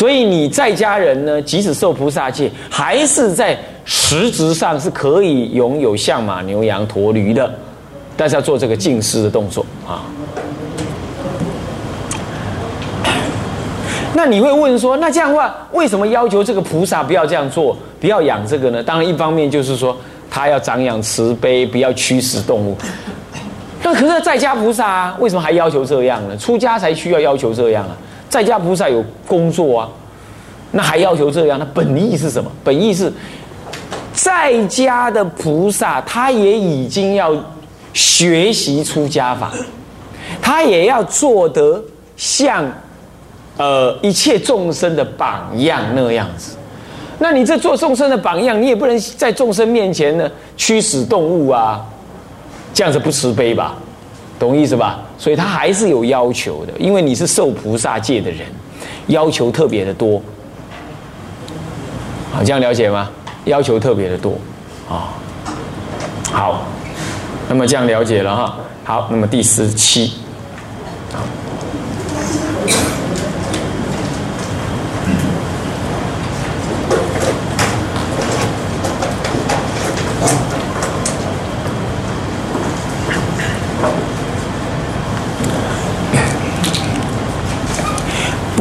所以你在家人呢，即使受菩萨戒，还是在实质上是可以拥有象马牛羊驼驴的，但是要做这个净施的动作啊。那你会问说，那这样的话，为什么要求这个菩萨不要这样做，不要养这个呢？当然，一方面就是说他要长养慈悲，不要驱使动物。那可是在家菩萨啊，为什么还要求这样呢？出家才需要要求这样啊，在家菩萨有工作啊，那还要求这样？那本意是什么？本意是在家的菩萨，他也已经要学习出家法，他也要做得像。呃，一切众生的榜样那样子，那你这做众生的榜样，你也不能在众生面前呢驱使动物啊，这样子不慈悲吧？懂意思吧？所以他还是有要求的，因为你是受菩萨戒的人，要求特别的多。好，这样了解吗？要求特别的多啊。好，那么这样了解了哈。好，那么第十七。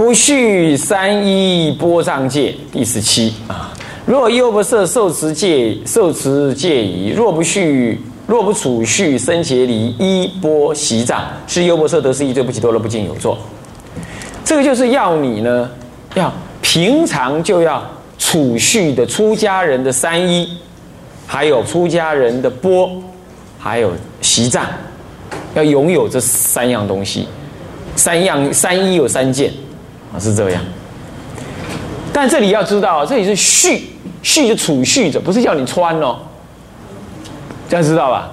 不续三一波障戒第十七啊，若优不摄受持戒受持戒仪，若不续若不储蓄生劫离一波习障，是优不摄得失一对不起多了不敬有作。这个就是要你呢，要平常就要储蓄的出家人的三一，还有出家人的波，还有习障，要拥有这三样东西，三样三一有三件。啊，是这样，但这里要知道，这里是蓄，蓄就储蓄着，不是叫你穿哦，这样知道吧？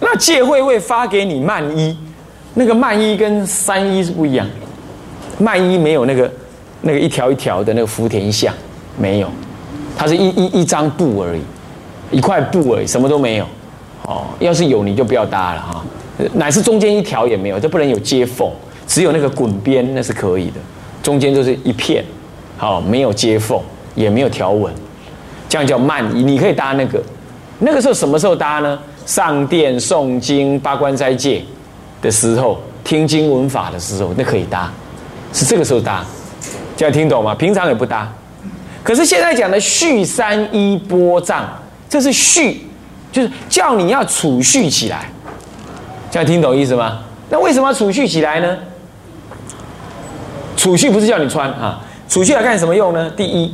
那戒会会发给你曼衣，那个曼衣跟三衣是不一样，曼衣没有那个那个一条一条的那个福田像，没有，它是一一一张布而已，一块布而已，什么都没有。哦，要是有你就不要搭了哈，乃是中间一条也没有，这不能有接缝，只有那个滚边那是可以的。中间就是一片，好，没有接缝，也没有条纹，这样叫慢。你可以搭那个，那个时候什么时候搭呢？上殿诵经、八关斋戒的时候，听经闻法的时候，那可以搭，是这个时候搭。这样听懂吗？平常也不搭。可是现在讲的续三一波障，这是续，就是叫你要储蓄起来。这样听懂意思吗？那为什么要储蓄起来呢？储蓄不是叫你穿啊，储蓄来干什么用呢？第一，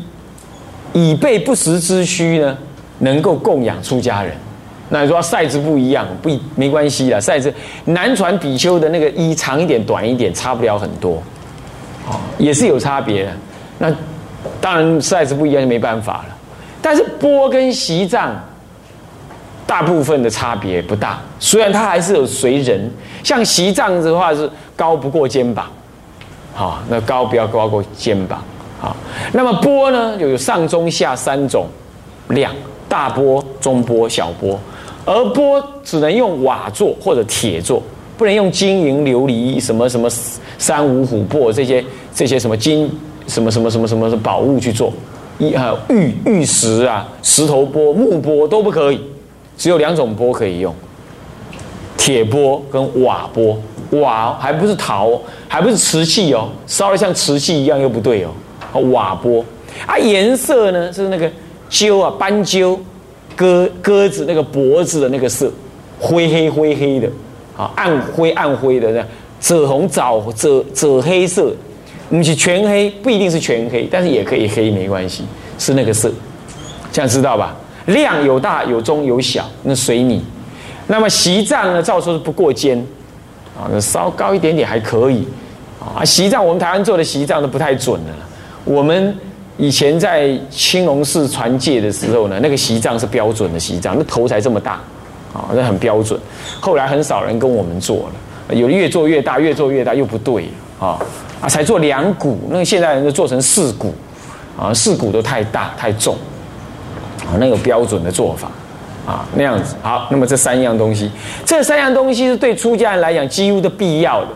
以备不时之需呢，能够供养出家人。那你说赛制不一样，不没关系啦，赛制南传比丘的那个衣长一点、短一点，差不了很多，哦，也是有差别的。那当然赛制不一样就没办法了。但是波跟席藏大部分的差别不大，虽然它还是有随人，像席藏的话是高不过肩膀。好，那高不要高过肩膀。好，那么波呢，有上中下三种量，大波、中波、小波。而波只能用瓦做或者铁做，不能用金银琉璃什么什么三五琥珀这些这些什么金什么什么什么什么宝物去做。一啊玉玉石啊石头波木波都不可以，只有两种波可以用，铁波跟瓦波。瓦还不是陶，还不是瓷器哦，烧的像瓷器一样又不对哦。瓦钵啊，颜色呢是那个鸠啊，斑鸠鸽鸽子那个脖子的那个色，灰黑灰黑的，啊，暗灰暗灰的那样，紫红枣紫紫黑色，不是全黑，不一定是全黑，但是也可以黑没关系，是那个色，这样知道吧？量有大有中有小，那随你。那么席藏呢，照说是不过肩。啊，稍高一点点还可以，啊，席藏我们台湾做的席藏都不太准了。我们以前在青龙寺传戒的时候呢，那个席藏是标准的席藏，那头才这么大，啊，那很标准。后来很少人跟我们做了，有的越做越大，越做越大又不对，啊啊，才做两股，那现在人就做成四股，啊，四股都太大太重，啊，那个标准的做法。啊，那样子好。那么这三样东西，这三样东西是对出家人来讲几乎的必要的。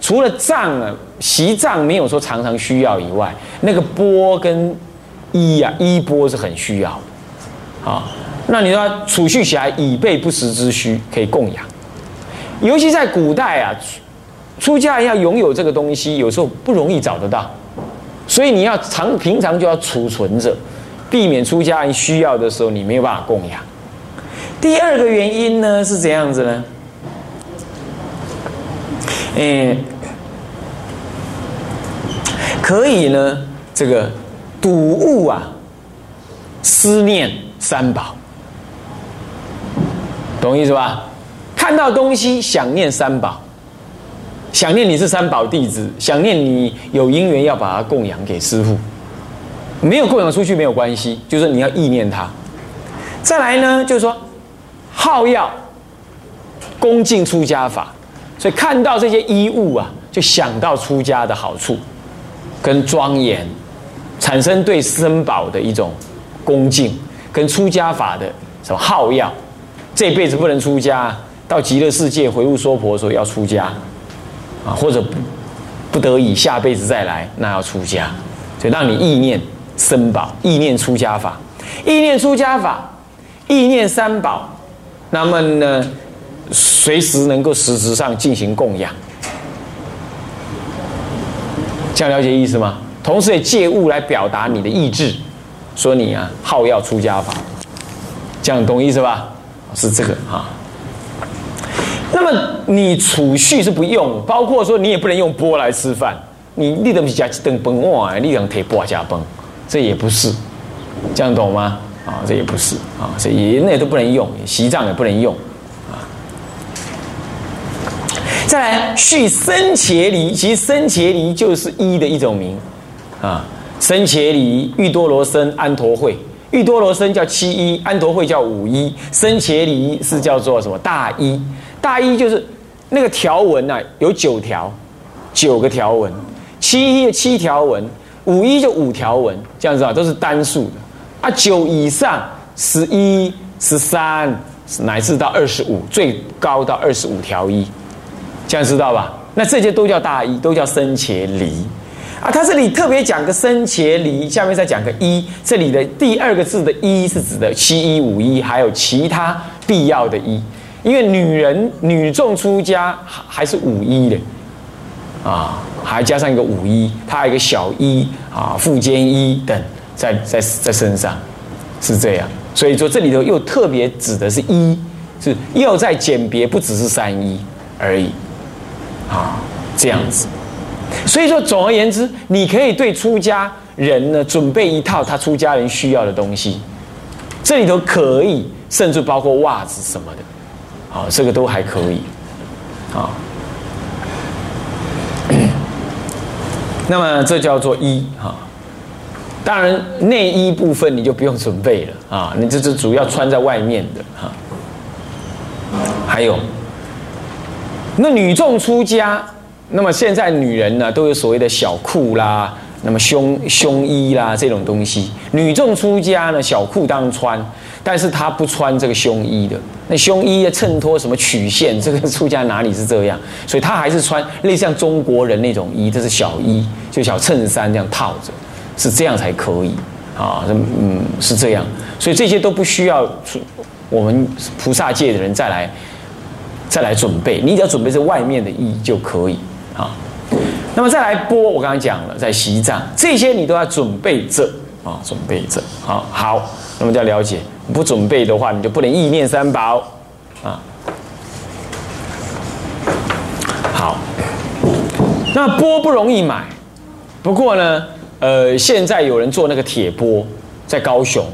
除了脏啊，习脏没有说常常需要以外，那个波跟衣呀，衣钵是很需要的。啊，那你说储蓄起来以备不时之需，可以供养。尤其在古代啊，出家人要拥有这个东西，有时候不容易找得到，所以你要常平常就要储存着，避免出家人需要的时候你没有办法供养。第二个原因呢是怎样子呢？嗯，可以呢，这个睹物啊，思念三宝，懂意思吧？看到东西想念三宝，想念你是三宝弟子，想念你有因缘要把它供养给师父，没有供养出去没有关系，就是你要意念它。再来呢，就是说好要恭敬出家法。所以看到这些衣物啊，就想到出家的好处跟庄严，产生对僧宝的一种恭敬，跟出家法的什么好要，这辈子不能出家，到极乐世界回入娑婆的时候要出家啊，或者不不得已下辈子再来，那要出家，所以让你意念僧宝，意念出家法，意念出家法，意念三宝，那么呢？随时能够实质上进行供养，这样了解意思吗？同时也借物来表达你的意志，说你啊好要出家法，这样懂意思吧？是这个啊。那么你储蓄是不用，包括说你也不能用钵来吃饭，你立得起加等崩碗，立两铁钵加崩，这也不是，这样懂吗？啊，这也不是啊，所以那都不能用，西藏也不能用啊。再来续生茄梨，其实生茄梨就是一的一种名，啊，生茄梨、玉多罗僧、安陀会，玉多罗僧叫七一，安陀会叫五一，生茄梨是叫做什么大一？大一就是那个条文呐，有九条，九个条文，七一七条文，五一就五条文，这样子啊，都是单数的啊，九以上十一、十三乃至到二十五，最高到二十五条一。这样知道吧？那这些都叫大一，都叫生茄离啊。他这里特别讲个生茄离，下面再讲个一。这里的第二个字的一是指的七一五一，还有其他必要的一。因为女人女众出家还是五一的啊，还加上一个五一，它还有一个小一啊，附肩一等在在在身上，是这样。所以说这里头又特别指的是一，是又在简别，不只是三一而已。啊，这样子，所以说，总而言之，你可以对出家人呢准备一套他出家人需要的东西，这里头可以，甚至包括袜子什么的，啊，这个都还可以，啊，那么这叫做一哈，当然内衣部分你就不用准备了啊，你这是主要穿在外面的哈，还有。那女众出家，那么现在女人呢都有所谓的小裤啦，那么胸胸衣啦这种东西。女众出家呢，小裤当穿，但是她不穿这个胸衣的。那胸衣要衬托什么曲线？这个出家哪里是这样？所以她还是穿类似像中国人那种衣，这是小衣，就小衬衫这样套着，是这样才可以啊。嗯，是这样。所以这些都不需要我们菩萨界的人再来。再来准备，你只要准备这外面的衣就可以啊。那么再来播，我刚刚讲了，在西藏这些你都要准备着啊，准备着啊。好，那么就要了解，不准备的话，你就不能意念三宝啊。好，那钵不容易买，不过呢，呃，现在有人做那个铁钵，在高雄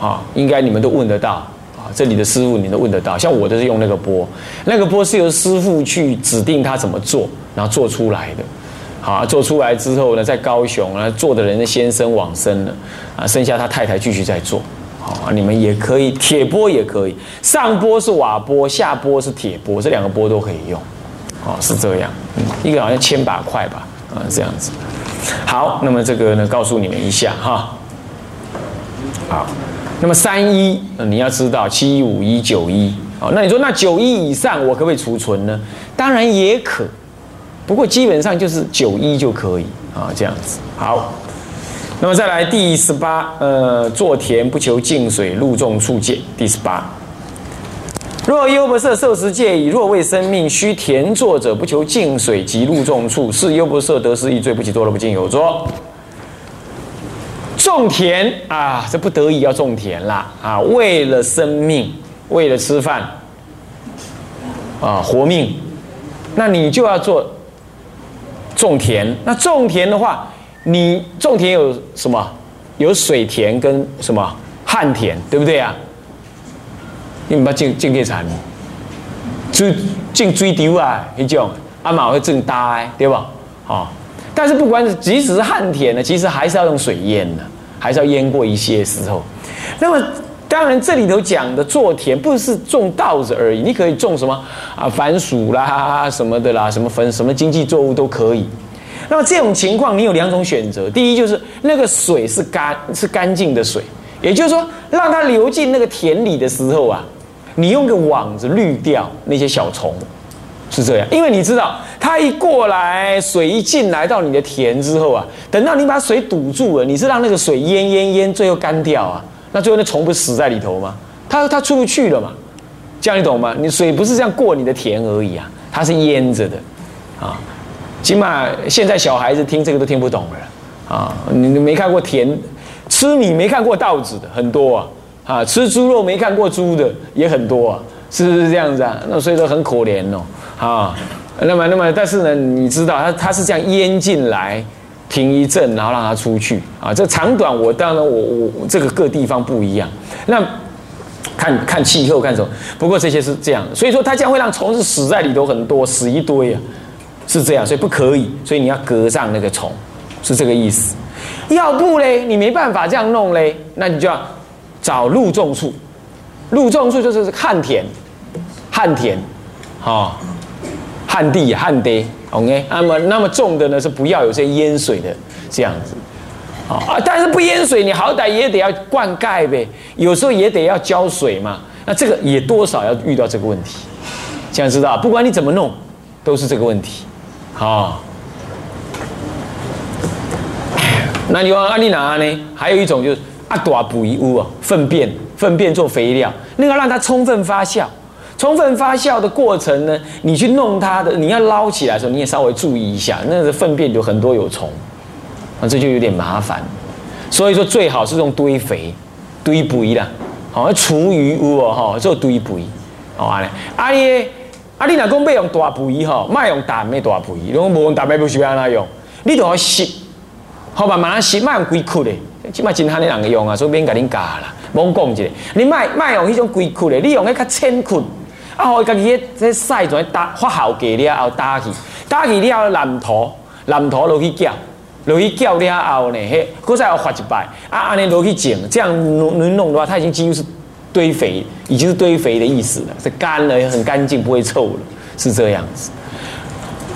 啊，应该你们都问得到啊。这里的师傅你都问得到，像我都是用那个钵，那个钵是由师傅去指定他怎么做，然后做出来的。好，做出来之后呢，在高雄啊，做的人的先生往生了，啊，剩下他太太继续在做。好，你们也可以，铁钵也可以，上钵是瓦钵，下钵是铁钵，这两个钵都可以用。哦，是这样，一个好像千把块吧，啊，这样子。好，那么这个呢，告诉你们一下哈。好。那么三一，你要知道七一五一九一，好，那你说那九一以上我可不可以储存呢？当然也可，不过基本上就是九一就可以啊，这样子。好，那么再来第十八，呃，作田不求净水，路重处戒。第十八，若优不色受持戒矣，若为生命须田作者不求净水及入众处，是优不色得失一罪，不起多了不尽有作。种田啊，这不得已要种田啦啊，为了生命，为了吃饭啊，活命，那你就要做。种田，那种田的话，你种田有什么？有水田跟什么旱田，对不对啊？你唔要种种给产，追种追丢啊，那种阿妈会种大，对吧？哦，但是不管即使是旱田呢，其实还是要用水淹的，还是要淹过一些时候。那么当然这里头讲的做田不是种稻子而已，你可以种什么啊？番薯啦，什么的啦，什么分什么经济作物都可以。那么这种情况，你有两种选择。第一就是那个水是干是干净的水，也就是说，让它流进那个田里的时候啊，你用个网子滤掉那些小虫，是这样。因为你知道，它一过来，水一进来到你的田之后啊，等到你把水堵住了，你是让那个水淹淹淹，最后干掉啊，那最后那虫不死在里头吗？它它出不去了嘛？这样你懂吗？你水不是这样过你的田而已啊，它是淹着的啊。起码现在小孩子听这个都听不懂了啊！你你没看过田吃米没看过稻子的很多啊啊！吃猪肉没看过猪的也很多啊，是不是这样子啊？那所以说很可怜哦啊！那么那么但是呢，你知道他他是这样淹进来，停一阵，然后让他出去啊！这长短我当然我我这个各地方不一样，那看看气候看什么？不过这些是这样，所以说它将会让虫子死在里头很多，死一堆啊！是这样，所以不可以，所以你要隔上那个虫，是这个意思。要不嘞，你没办法这样弄嘞，那你就要找路种处。路种处就是旱田，旱田，哦，旱地旱地，OK。那么那么种的呢是不要有些淹水的这样子，啊，但是不淹水，你好歹也得要灌溉呗，有时候也得要浇水嘛。那这个也多少要遇到这个问题，这样知道？不管你怎么弄，都是这个问题。好，那你往阿里拿呢？还有一种就是阿朵补一屋啊，粪便粪便做肥料，那个让它充分发酵，充分发酵的过程呢，你去弄它的，你要捞起来的时候，你也稍微注意一下，那个粪便有很多有虫，啊，这就有点麻烦。所以说最好是用堆肥，堆肥啦，好厨余屋哦，哈，做堆肥，好啊嘞，阿里。啊！你若讲要用大肥吼，莫用淡的大肥，如果无用淡的，不需要安怎用？你就要吸，好慢慢湿，莫用规曲的，即摆真罕的人用啊，所以免甲恁教啦。罔讲一个，你莫莫用迄种规曲的，你用迄较浅曲，啊，互伊家己迄迄晒全打发酵过了后打去，打去了后蓝土，蓝土落去搅，落去搅了后呢，迄搁再要发一摆，啊，安尼落去种，这样弄弄的话，它已经几乎是。堆肥已经是堆肥的意思了，是干了很干净，不会臭了，是这样子。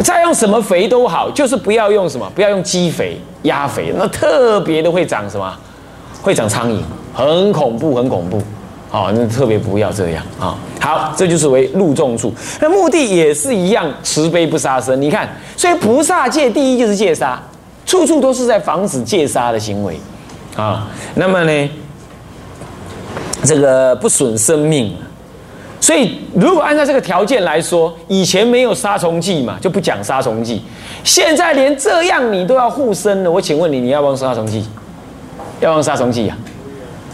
再用什么肥都好，就是不要用什么，不要用鸡肥、鸭肥，那特别的会长什么？会长苍蝇，很恐怖，很恐怖。哦，那特别不要这样啊。好，这就是为入众处，那目的也是一样，慈悲不杀生。你看，所以菩萨戒第一就是戒杀，处处都是在防止戒杀的行为啊。那么呢？这个不损生命，所以如果按照这个条件来说，以前没有杀虫剂嘛，就不讲杀虫剂。现在连这样你都要护身了，我请问你，你要不要杀虫剂？要用杀虫剂呀？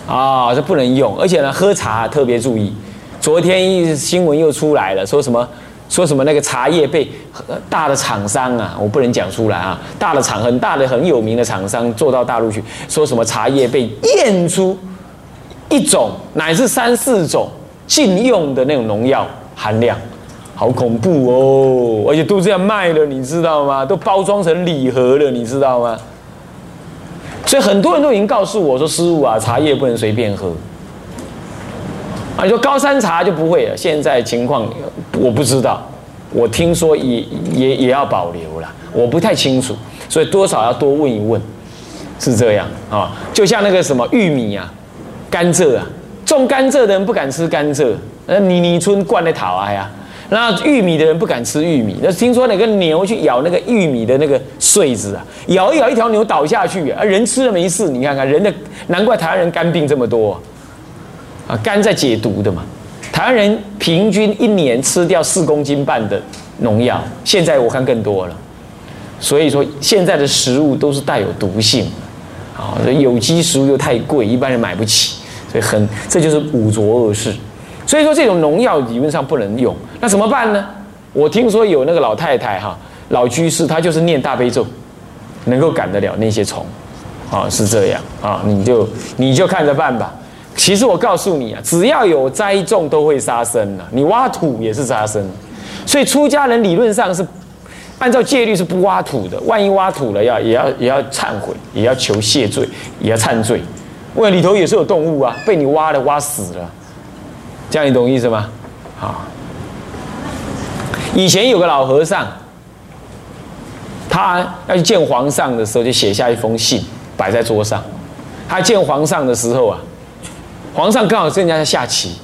啊，这不能用，而且呢，喝茶特别注意。昨天一新闻又出来了，说什么？说什么？那个茶叶被大的厂商啊，我不能讲出来啊，大的厂很大的很有名的厂商做到大陆去，说什么茶叶被验出。一种乃至三四种禁用的那种农药含量，好恐怖哦！而且都这样卖了，你知道吗？都包装成礼盒了，你知道吗？所以很多人都已经告诉我说：“师傅啊，茶叶不能随便喝。”啊，你说高山茶就不会了。现在情况我不知道，我听说也也也要保留了，我不太清楚，所以多少要多问一问，是这样啊？就像那个什么玉米啊。甘蔗啊，种甘蔗的人不敢吃甘蔗，那，泥泥村灌的桃啊呀，那玉米的人不敢吃玉米，那听说那个牛去咬那个玉米的那个穗子啊，咬一咬，一条牛倒下去啊，人吃了没事。你看看人的，难怪台湾人肝病这么多啊，肝在解毒的嘛。台湾人平均一年吃掉四公斤半的农药，现在我看更多了。所以说现在的食物都是带有毒性，啊，有机食物又太贵，一般人买不起，所以很这就是五浊恶世。所以说这种农药理论上不能用，那怎么办呢？我听说有那个老太太哈，老居士，她就是念大悲咒，能够赶得了那些虫，啊，是这样啊，你就你就看着办吧。其实我告诉你啊，只要有栽种都会杀生的，你挖土也是杀生，所以出家人理论上是按照戒律是不挖土的，万一挖土了要也要也要忏悔，也要求谢罪，也要忏罪，因为里头也是有动物啊，被你挖了挖死了。这样你懂意思吗？好，以前有个老和尚，他要去见皇上的时候，就写下一封信摆在桌上。他见皇上的时候啊，皇上刚好正在下棋。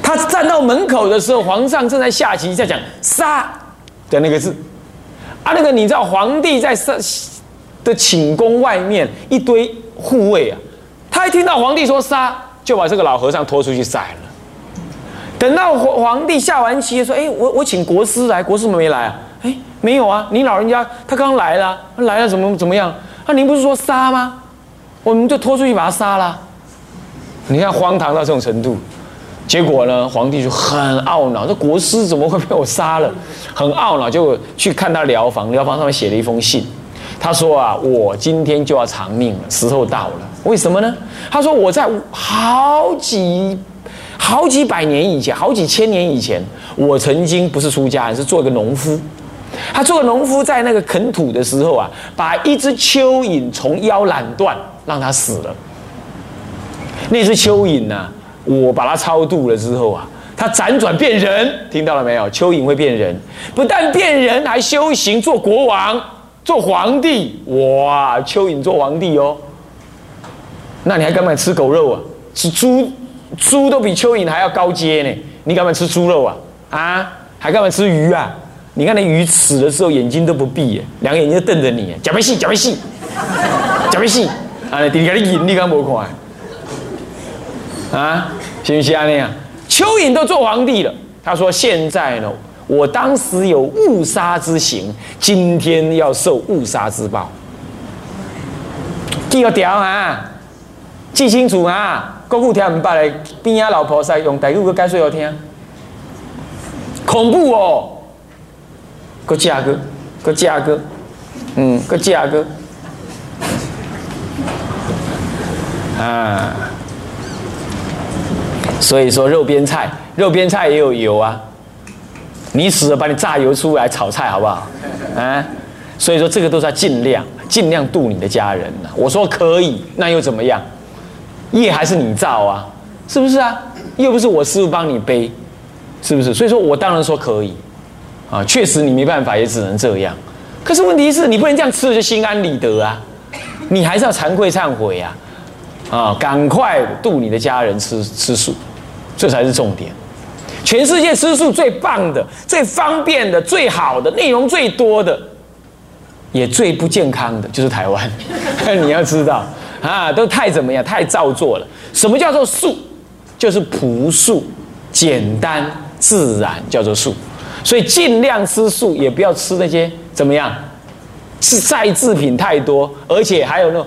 他站到门口的时候，皇上正在下棋，在讲“杀”的那个字。啊，那个你知道，皇帝在上的寝宫外面一堆护卫啊，他一听到皇帝说“杀”，就把这个老和尚拖出去宰了。等到皇皇帝下完棋，说：“哎，我我请国师来，国师怎么没来啊？哎，没有啊，你老人家他刚来了，他来了怎么怎么样？那您不是说杀吗？我们就拖出去把他杀了。你看荒唐到这种程度，结果呢，皇帝就很懊恼，这国师怎么会被我杀了？很懊恼，就去看他疗房，疗房上面写了一封信，他说啊，我今天就要偿命了，时候到了。为什么呢？他说我在好几。”好几百年以前，好几千年以前，我曾经不是出家人，是做一个农夫。他做个农夫，在那个垦土的时候啊，把一只蚯蚓从腰揽断，让它死了。那只蚯蚓呢，我把它超度了之后啊，它辗转变人，听到了没有？蚯蚓会变人，不但变人，还修行做国王、做皇帝。哇，蚯蚓做皇帝哦，那你还敢不敢吃狗肉啊？吃猪？猪都比蚯蚓还要高阶呢，你敢不敢吃猪肉啊？啊，还敢不敢吃鱼啊？你看那鱼死的时候眼睛都不闭，两个眼睛瞪着你，假没戏，假没戏，假没戏，啊，你给你引，你敢不看？啊，行不行啊？那样，蚯蚓都做皇帝了。他说：“现在呢，我当时有误杀之行，今天要受误杀之报。第二条啊，记清楚啊。”国父听唔捌嘞，边仔老婆婿用台语去解说我听，恐怖哦！个价格，个价格，嗯，个价格，啊！所以说肉边菜，肉边菜也有油啊！你死了，把你榨油出来炒菜好不好？啊！所以说这个都是要尽量尽量度你的家人呐。我说可以，那又怎么样？业还是你造啊，是不是啊？又不是我师傅帮你背，是不是？所以说我当然说可以，啊，确实你没办法，也只能这样。可是问题是你不能这样吃了就心安理得啊，你还是要惭愧忏悔啊，啊，赶快度你的家人吃吃素，这才是重点。全世界吃素最棒的、最方便的、最好的、内容最多的，也最不健康的，就是台湾。你要知道。啊，都太怎么样？太造作了。什么叫做素？就是朴素、简单、自然，叫做素。所以尽量吃素，也不要吃那些怎么样，是再制品太多，而且还有那种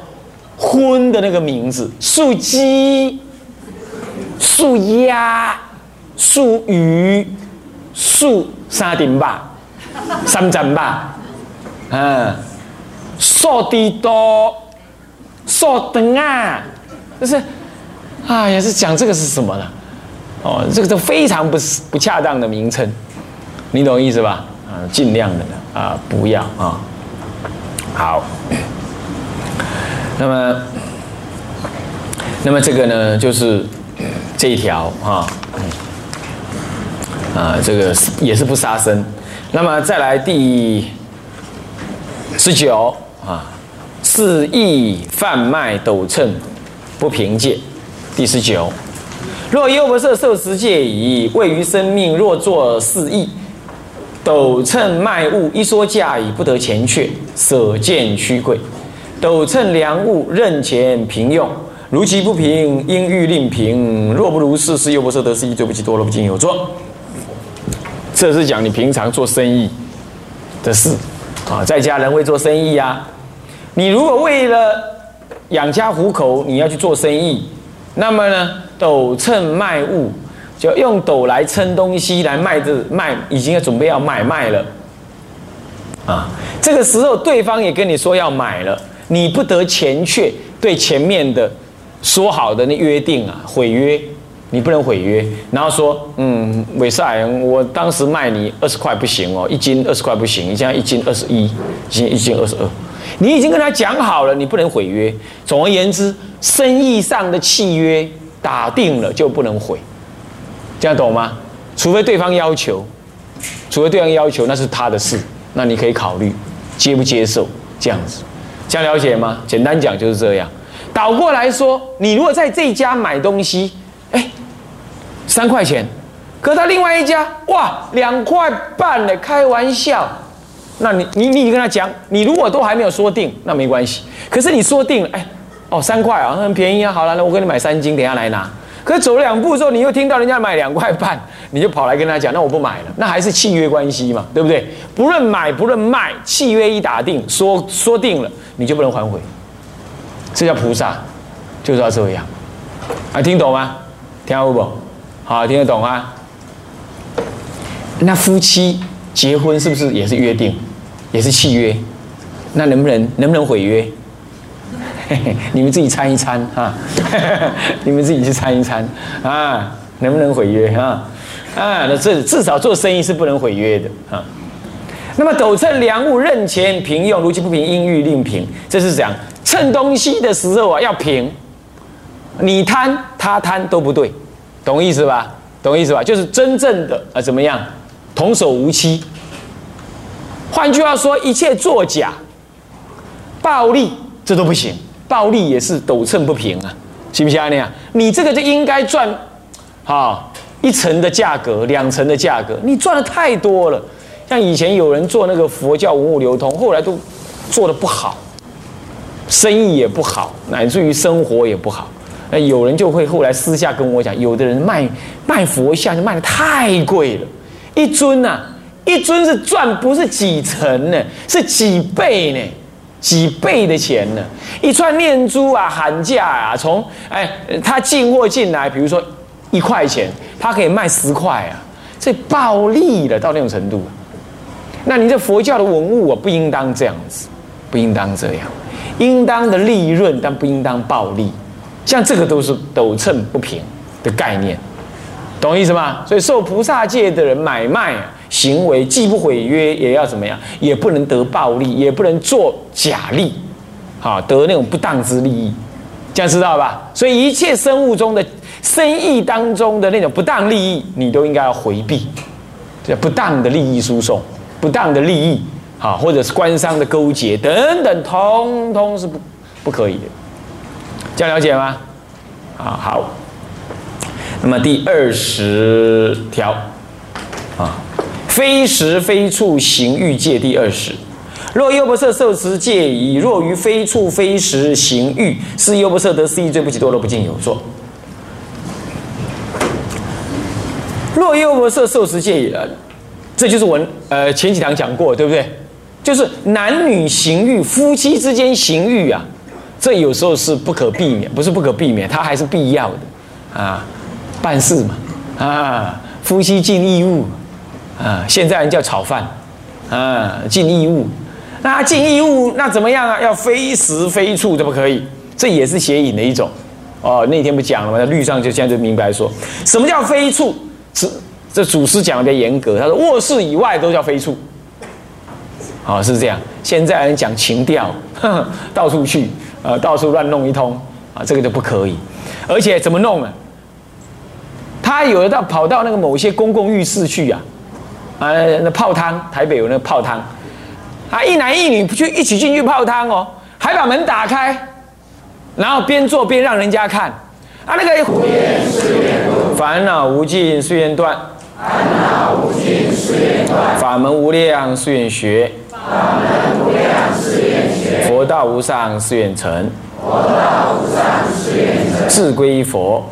荤的那个名字：素鸡、素鸭、素鱼、素沙丁吧、三珍吧，嗯，素地多。坐等啊，就是，啊，也是讲这个是什么呢？哦，这个都非常不不恰当的名称，你懂意思吧？啊，尽量的啊，不要啊。好，那么，那么这个呢，就是这一条啊，啊，这个也是不杀生。那么再来第十九啊。肆意贩卖斗秤，不凭借。第十九，若优不色受持戒矣，位于生命若作肆意，斗秤卖物一说价矣，不得钱却，舍见屈贵。斗秤量物任钱平用，如其不平，应欲令平。若不如是，是优不色得失义，罪不及多了不尽有作。这是讲你平常做生意的事啊，在家人会做生意啊。你如果为了养家糊口，你要去做生意，那么呢？斗秤卖物，就用斗来称东西来卖，这卖已经要准备要买卖了，啊，这个时候对方也跟你说要买了，你不得前却对前面的说好的那约定啊毁约，你不能毁约，然后说嗯，韦赛，我当时卖你二十块不行哦，一斤二十块不行，你现在一斤二十一，一斤一斤二十二，你已经跟他讲好了，你不能毁约。总而言之，生意上的契约。打定了就不能毁，这样懂吗？除非对方要求，除非对方要求，那是他的事，那你可以考虑接不接受这样子，这样了解吗？简单讲就是这样。倒过来说，你如果在这家买东西，哎，三块钱，可他另外一家哇两块半呢，开玩笑，那你你你跟他讲，你如果都还没有说定，那没关系。可是你说定了，哎。哦，三块啊，很便宜啊。好了，那我给你买三斤，等下来拿。可是走了两步之后，你又听到人家买两块半，你就跑来跟他讲，那我不买了。那还是契约关系嘛，对不对？不论买不论卖，契约一打定，说说定了，你就不能反悔。这叫菩萨，就是要这样。啊，听懂吗？听得不？好，听得懂啊？那夫妻结婚是不是也是约定，也是契约？那能不能能不能毁约？你们自己参一参哈，你们自己去参一参啊，能不能毁约啊？啊，那这至少做生意是不能毁约的啊。那么斗秤量物任钱平用，如其不平，应欲令平。这是讲称东西的时候啊，要平。你贪他贪都不对，懂意思吧？懂意思吧？就是真正的啊，怎么样？童叟无欺。换句话说，一切作假、暴利，这都不行。暴利也是斗秤不平啊，行不行啊？那样，你这个就应该赚，好一层的价格，两层的价格，你赚的太多了。像以前有人做那个佛教文物流通，后来都做的不好，生意也不好，乃至于生活也不好。那有人就会后来私下跟我讲，有的人卖卖佛像就卖的太贵了，一尊呐，一尊是赚不是几成呢，是几倍呢？几倍的钱呢？一串念珠啊，喊价啊，从哎，他进货进来，比如说一块钱，他可以卖十块啊，这暴利了到那种程度。那你这佛教的文物啊，不应当这样子，不应当这样，应当的利润，但不应当暴利。像这个都是斗秤不平的概念，懂意思吗？所以受菩萨戒的人买卖。行为既不毁约，也要怎么样？也不能得暴利，也不能做假利，好得那种不当之利益，这样知道吧？所以一切生物中的生意当中的那种不当利益，你都应该要回避。这不当的利益输送，不当的利益，好，或者是官商的勾结等等，通通是不不可以的。这样了解吗？啊，好。那么第二十条，啊。非时非处行欲戒第二十，若优不色受持戒矣。若于非处非时行欲，是优不色得失义罪不起多罗不尽有作。若优不色受持戒矣了，这就是我呃前几堂讲过，对不对？就是男女行欲，夫妻之间行欲啊，这有时候是不可避免，不是不可避免，它还是必要的啊，办事嘛啊，夫妻尽义务。啊，现在人叫炒饭，啊，尽义务，那尽义务那怎么样啊？要非时非处，怎么可以？这也是邪淫的一种。哦，那天不讲了吗？律上就现在就明白说，什么叫非处？是这祖师讲的严格，他说卧室以外都叫非处。好，是这样。现在人讲情调，到处去，呃，到处乱弄一通，啊，这个就不可以。而且怎么弄呢？他有的到跑到那个某些公共浴室去呀。啊，那泡汤，台北有那个泡汤，啊，一男一女去一起进去泡汤哦，还把门打开，然后边做边让人家看，啊，那个。烦恼无尽誓愿断，烦恼无尽誓愿断，法门无量誓愿学，法门无量誓愿学，佛道无上誓愿成，佛道无上誓愿成，自归佛，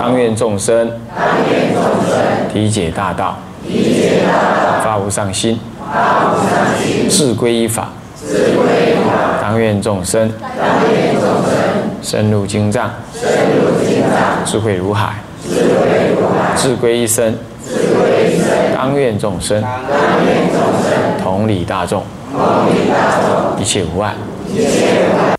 当愿众生，当愿众生，体解大道，理解大道，发无上心，发无上心，自归依法，自归法，当愿众生，当愿众生，深入经藏，深入经藏，智慧如海，智慧如海，自归一生，自归一生，当愿众生，当愿众生，同理大众，同理大众，一切无碍。一切无碍。